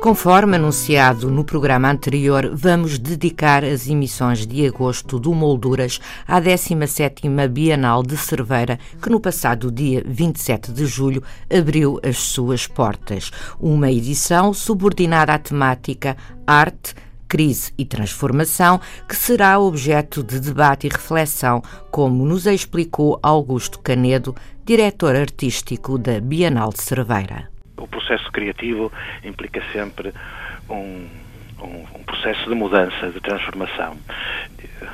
Conforme anunciado no programa anterior, vamos dedicar as emissões de agosto do Molduras à 17ª Bienal de Cerveira, que no passado dia 27 de julho abriu as suas portas. Uma edição subordinada à temática Arte, crise e transformação, que será objeto de debate e reflexão, como nos explicou Augusto Canedo, diretor artístico da Bienal de Cerveira. O processo criativo implica sempre um, um, um, processo de mudança, de transformação.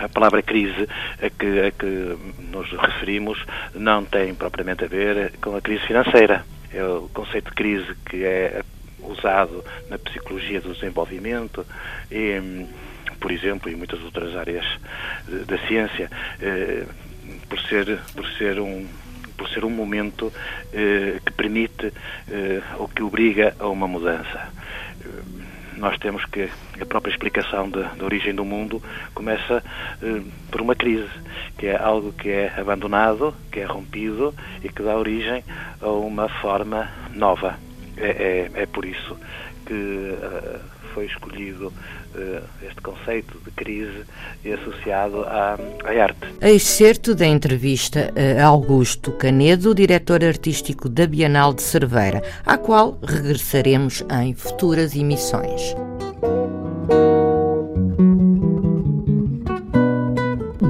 A palavra crise a que, a que nos referimos não tem propriamente a ver com a crise financeira. É o conceito de crise que é usado na psicologia do desenvolvimento e, por exemplo, em muitas outras áreas da ciência, eh, por ser, por ser um, por ser um momento eh, que permite eh, ou que obriga a uma mudança. Eh, nós temos que a própria explicação da, origem do mundo começa eh, por uma crise, que é algo que é abandonado, que é rompido e que dá origem a uma forma nova. É, é, é por isso que uh, foi escolhido uh, este conceito de crise associado à, à arte. Excerto da entrevista a Augusto Canedo, diretor artístico da Bienal de Cerveira, à qual regressaremos em futuras emissões.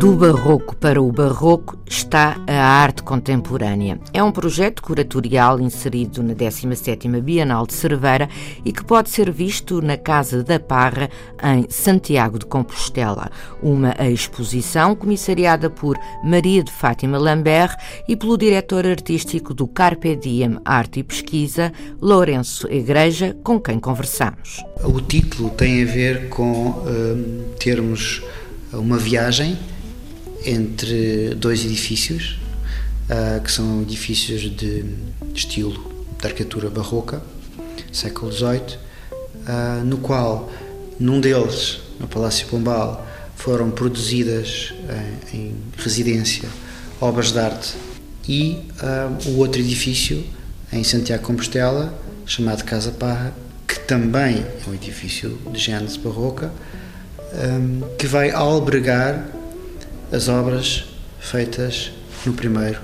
Do Barroco para o Barroco está a arte contemporânea. É um projeto curatorial inserido na 17ª Bienal de Cerveira e que pode ser visto na Casa da Parra, em Santiago de Compostela. Uma exposição comissariada por Maria de Fátima Lambert e pelo diretor artístico do Carpe Diem Arte e Pesquisa, Lourenço Igreja, com quem conversamos. O título tem a ver com uh, termos uma viagem entre dois edifícios, uh, que são edifícios de, estilo de arquitetura barroca, século XVIII, uh, ah, no qual, num deles, no Palácio Pombal, foram produzidas uh, em residência obras de arte. E o outro edifício, em Santiago Compostela, chamado Casa Parra, que também é um edifício de gênese barroca, um, que vai albergar as obras feitas no primeiro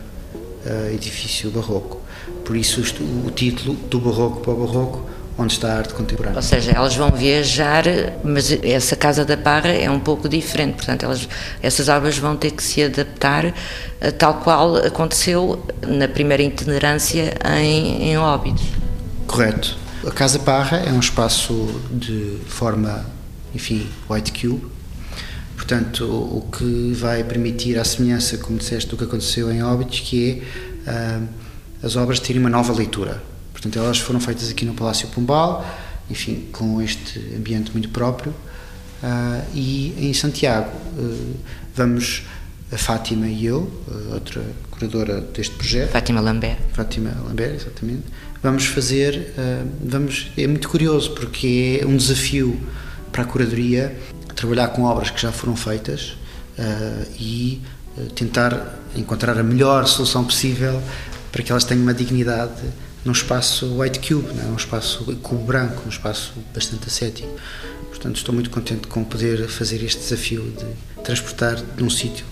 uh, edifício barroco. Por isso o título do barroco para o barroco, onde está a arte contemporânea. Ou seja, elas vão viajar, mas essa Casa da Parra é um pouco diferente, portanto, elas, essas obras vão ter que se adaptar a tal qual aconteceu na primeira itinerância em, em Óbidos. Correto. A Casa Parra é um espaço de forma, enfim, white cube, Portanto, o, que vai permitir a semelhança, como disseste, do que aconteceu em Óbidos, que é uh, as obras terem uma nova leitura. Portanto, elas foram feitas aqui no Palácio Pombal, enfim, com este ambiente muito próprio. Uh, e em Santiago uh, vamos a Fátima e eu, outra curadora deste projeto. Fátima Lambert. Fátima Lambert, exatamente. Vamos fazer, vamos, é muito curioso porque é um desafio para a curadoria trabalhar com obras que já foram feitas uh, e uh, tentar encontrar a melhor solução possível para que elas tenham uma dignidade num espaço white cube, não é? um espaço cubo branco, um espaço bastante ascético. Portanto, estou muito contente com poder fazer este desafio de transportar de um sítio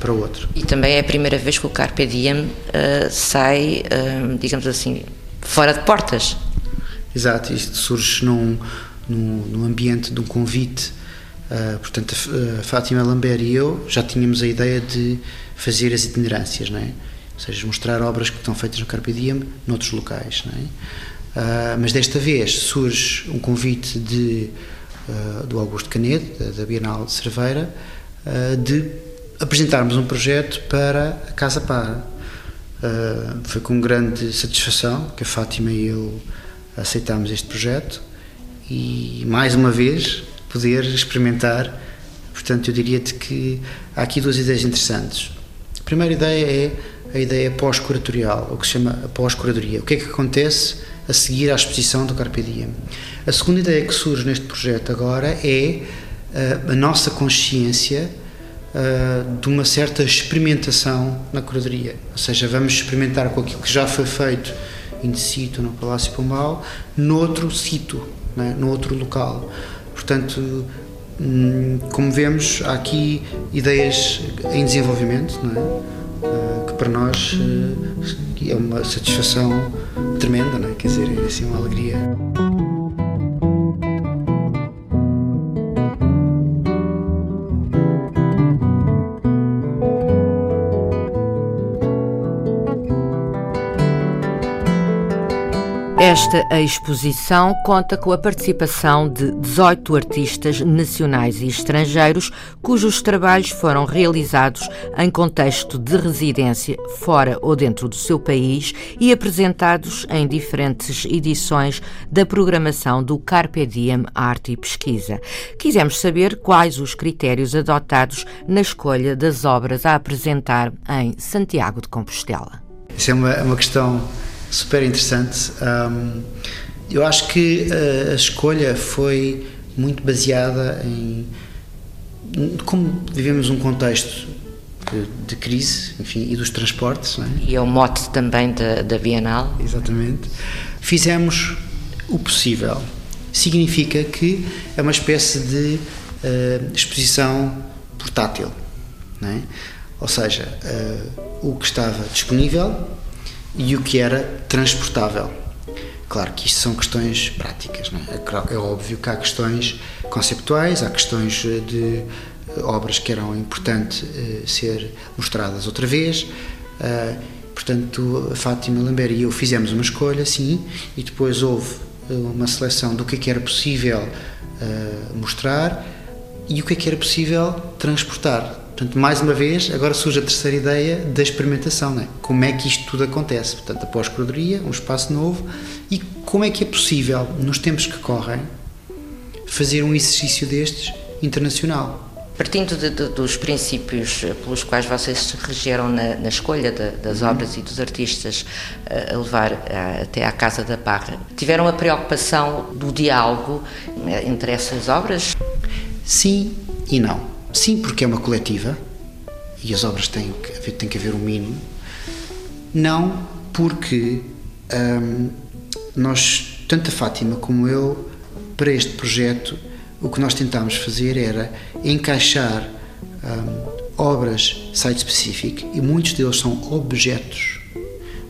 para o outro. E também é a primeira vez que o Carpe Diem uh, sai, digamos assim, fora de portas. Exato, isto surge num, num, num ambiente de um convite Uh, portanto, a Fátima Lambert e eu já tínhamos a ideia de fazer as itinerâncias, não é? Ou seja, mostrar obras que estão feitas no Carpe Diem noutros locais, não é? Uh, mas desta vez surge um convite de, uh, do Augusto Canedo, da, da Bienal de Cerveira, de apresentarmos um projeto para a Casa Para. foi com grande satisfação que a Fátima e eu aceitámos este projeto e, mais uma vez, poder experimentar Portanto, eu diria-te que há aqui duas ideias interessantes. A primeira ideia é a ideia pós-curatorial, o que se chama pós-curadoria. O que é que acontece a seguir à exposição do Carpe Diem? A segunda ideia que surge neste projeto agora é uh, a nossa consciência uh, de uma certa experimentação na curadoria. Ou seja, vamos experimentar com aquilo que já foi feito in situ no Palácio Pombal, noutro sítio, é? no outro local. Portanto, hum, como vemos, há aqui ideias em desenvolvimento, é? que para nós eh, é uma satisfação tremenda, é? quer dizer, é assim uma alegria. Esta exposição conta com a participação de 18 artistas nacionais e estrangeiros, cujos trabalhos foram realizados em contexto de residência fora ou dentro do seu país e apresentados em diferentes edições da programação do Carpe Diem Arte e Pesquisa. Quisemos saber quais os critérios adotados na escolha das obras a apresentar em Santiago de Compostela. Isso é uma, uma questão super interessante. Um, eu acho que a, a, escolha foi muito baseada em como vivemos um contexto de, de crise, enfim, e dos transportes. É? E é o mote também da, da Bienal. Exatamente. Fizemos o possível. Significa que é uma espécie de uh, exposição portátil, é? ou seja, uh, o que estava disponível e o que era transportável. Claro que isto são questões práticas, é? é? óbvio que há questões conceptuais, há questões eh, de eh, obras que eram importante uh, ser mostradas outra vez. Portanto, a Fátima Lambert e eu fizemos uma escolha, sim, e depois houve uma seleção do que é que era possível mostrar e o que é que era possível transportar. Portanto, mais uma vez, agora surge a terceira ideia da experimentação, é? como é que isto tudo acontece. Portanto, a pós-curadoria, um espaço novo, e como é que é possível, nos tempos que correm, fazer um exercício destes internacional. Partindo de, de, dos princípios pelos quais vocês se regeram na, na escolha de, das uhum. obras e dos artistas a levar a, até à Casa da Parra, tiveram a preocupação do diálogo eh, entre essas obras? Sim e não. Sim, porque é uma coletiva e as obras têm que haver, tem que haver um mínimo. Não porque hum, nós, tanto a Fátima como eu, para este projeto, o que nós tentámos fazer era encaixar hum, obras site-specific e muitos deles são objetos.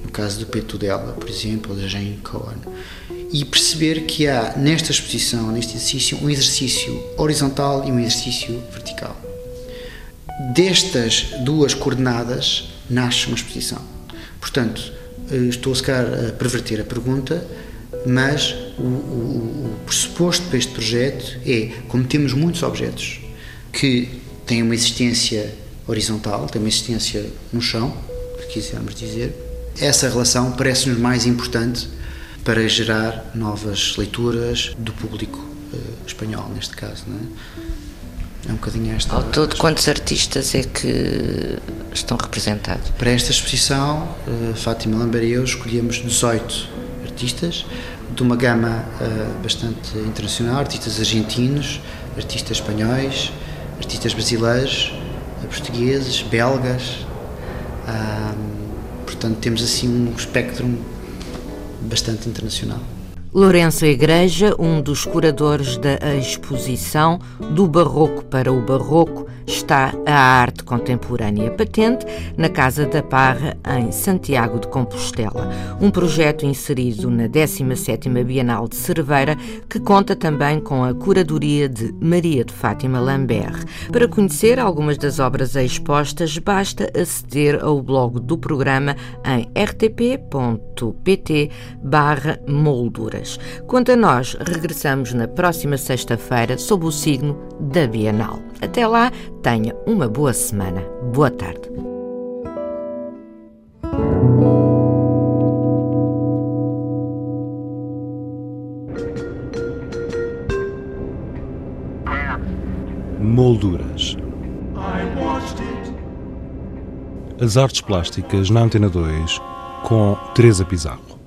No caso do Peto dela, por exemplo, da Jane Cohen e perceber que há nesta exposição, neste exercício, um exercício horizontal e um exercício vertical. Destas duas coordenadas nasce uma exposição. Portanto, eh, estou se a perverter a pergunta, mas o, o, o pressuposto para este projeto é, como temos muitos objetos que têm uma existência horizontal, têm uma existência no chão, se quisermos dizer, essa relação parece-nos mais importante para gerar novas leituras do público uh, espanhol, neste caso. Não é? é um bocadinho esta. Ao todo, quantos artistas é que estão representados? Para esta exposição, uh, Fátima Lambert e eu escolhemos 18 artistas, de uma gama uh, bastante internacional: artistas argentinos, artistas espanhóis, artistas brasileiros, portugueses, belgas. portanto, temos assim um espectro bastante internacional. Lourenço Igreja, um dos curadores da exposição Do Barroco para o Barroco, está a arte contemporânea patente na Casa da Parra, em Santiago de Compostela. Um projeto inserido na 17ª Bienal de Cerveira, que conta também com a curadoria de Maria de Fátima Lambert. Para conhecer algumas das obras expostas, basta aceder ao blog do programa em rtp.pt molduras. Quanto a nós, regressamos na próxima sexta-feira sob o signo da Bienal. Até lá, tenha uma boa semana. Boa tarde. Molduras As artes plásticas na Antena 2 com Teresa Pizarro.